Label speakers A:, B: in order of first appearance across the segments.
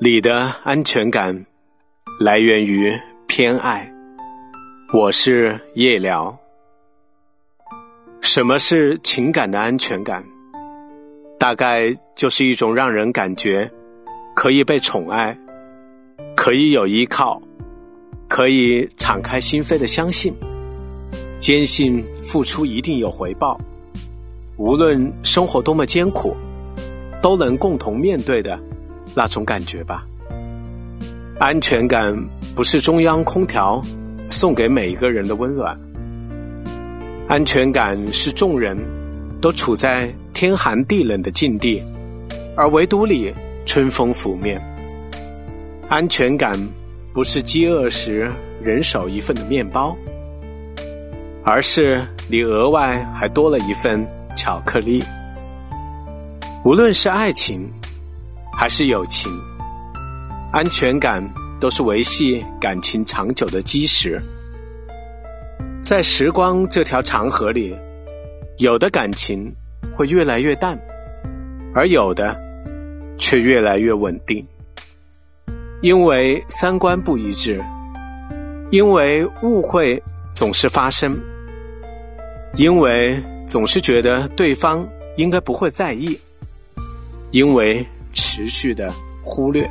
A: 你的安全感来源于偏爱。我是夜聊。什么是情感的安全感？大概就是一种让人感觉可以被宠爱，可以有依靠，可以敞开心扉的相信，坚信付出一定有回报，无论生活多么艰苦，都能共同面对的。那种感觉吧，安全感不是中央空调送给每一个人的温暖，安全感是众人都处在天寒地冷的境地，而唯独你春风拂面。安全感不是饥饿时人手一份的面包，而是你额外还多了一份巧克力。无论是爱情。还是友情，安全感都是维系感情长久的基石。在时光这条长河里，有的感情会越来越淡，而有的却越来越稳定。因为三观不一致，因为误会总是发生，因为总是觉得对方应该不会在意，因为。持续的忽略，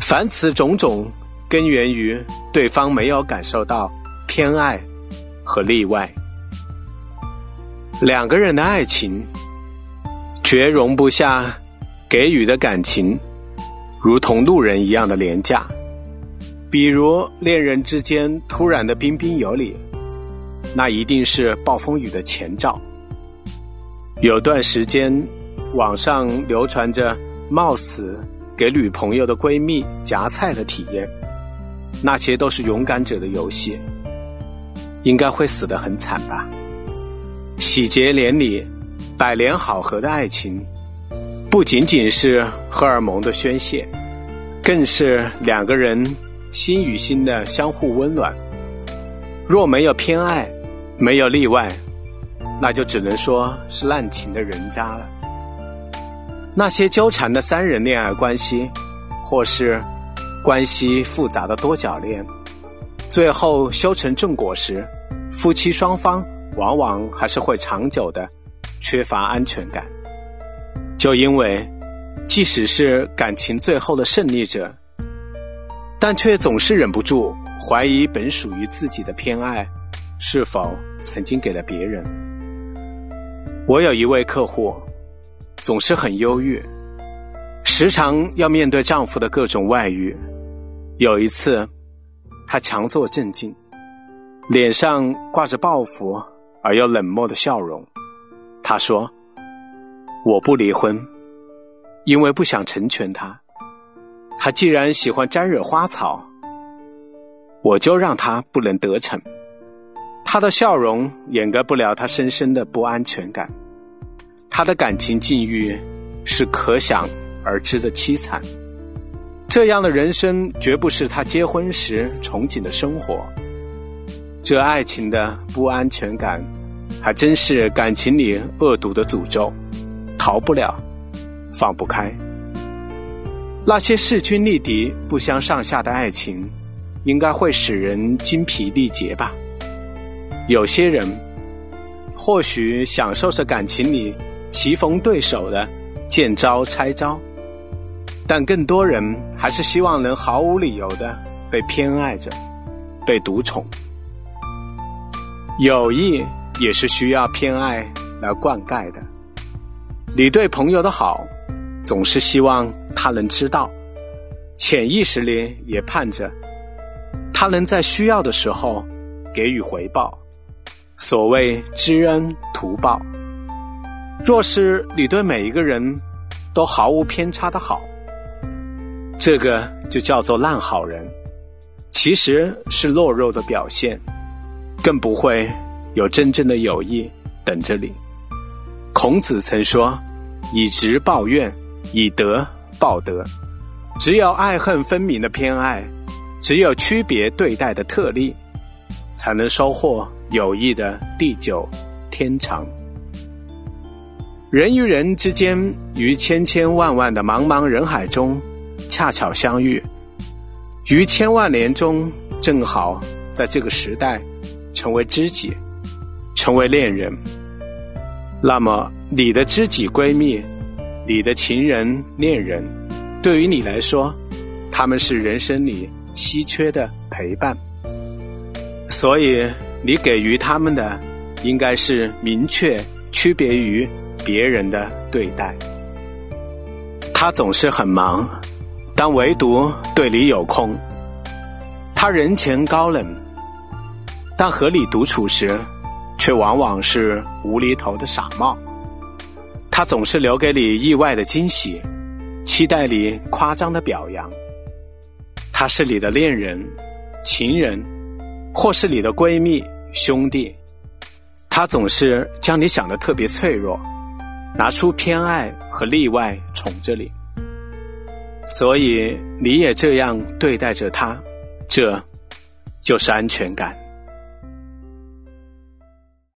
A: 凡此种种，根源于对方没有感受到偏爱和例外。两个人的爱情，绝容不下给予的感情，如同路人一样的廉价。比如恋人之间突然的彬彬有礼，那一定是暴风雨的前兆。有段时间，网上流传着。冒死给女朋友的闺蜜夹菜的体验，那些都是勇敢者的游戏，应该会死得很惨吧？喜结连理、百年好合的爱情，不仅仅是荷尔蒙的宣泄，更是两个人心与心的相互温暖。若没有偏爱，没有例外，那就只能说是滥情的人渣了。那些纠缠的三人恋爱关系，或是关系复杂的多角恋，最后修成正果时，夫妻双方往往还是会长久的缺乏安全感。就因为，即使是感情最后的胜利者，但却总是忍不住怀疑本属于自己的偏爱，是否曾经给了别人。我有一位客户。总是很忧郁，时常要面对丈夫的各种外遇。有一次，她强作镇静，脸上挂着报复而又冷漠的笑容。她说：“我不离婚，因为不想成全他。他既然喜欢沾惹花草，我就让他不能得逞。”她的笑容掩盖不了她深深的不安全感。他的感情境遇是可想而知的凄惨，这样的人生绝不是他结婚时憧憬的生活。这爱情的不安全感，还真是感情里恶毒的诅咒，逃不了，放不开。那些势均力敌、不相上下的爱情，应该会使人精疲力竭吧？有些人或许享受着感情里。棋逢对手的见招拆招，但更多人还是希望能毫无理由的被偏爱着，被独宠。友谊也是需要偏爱来灌溉的。你对朋友的好，总是希望他能知道，潜意识里也盼着他能在需要的时候给予回报。所谓知恩图报。若是你对每一个人都毫无偏差的好，这个就叫做烂好人，其实是懦弱的表现，更不会有真正的友谊等着你。孔子曾说：“以直报怨，以德报德。”只有爱恨分明的偏爱，只有区别对待的特例，才能收获友谊的地久天长。人与人之间，于千千万万的茫茫人海中，恰巧相遇，于千万年中正好在这个时代成为知己，成为恋人。那么，你的知己闺蜜，你的情人恋人，对于你来说，他们是人生里稀缺的陪伴。所以，你给予他们的，应该是明确区别于别人的对待。他总是很忙，但唯独对你有空。他人前高冷，但和你独处时，却往往是无厘头的傻帽。他总是留给你意外的惊喜，期待你夸张的表扬。他是你的恋人、情人，或是你的闺蜜、兄弟。他总是将你想得特别脆弱。拿出偏爱和例外宠着你，所以你也这样对待着他，这就是安全感。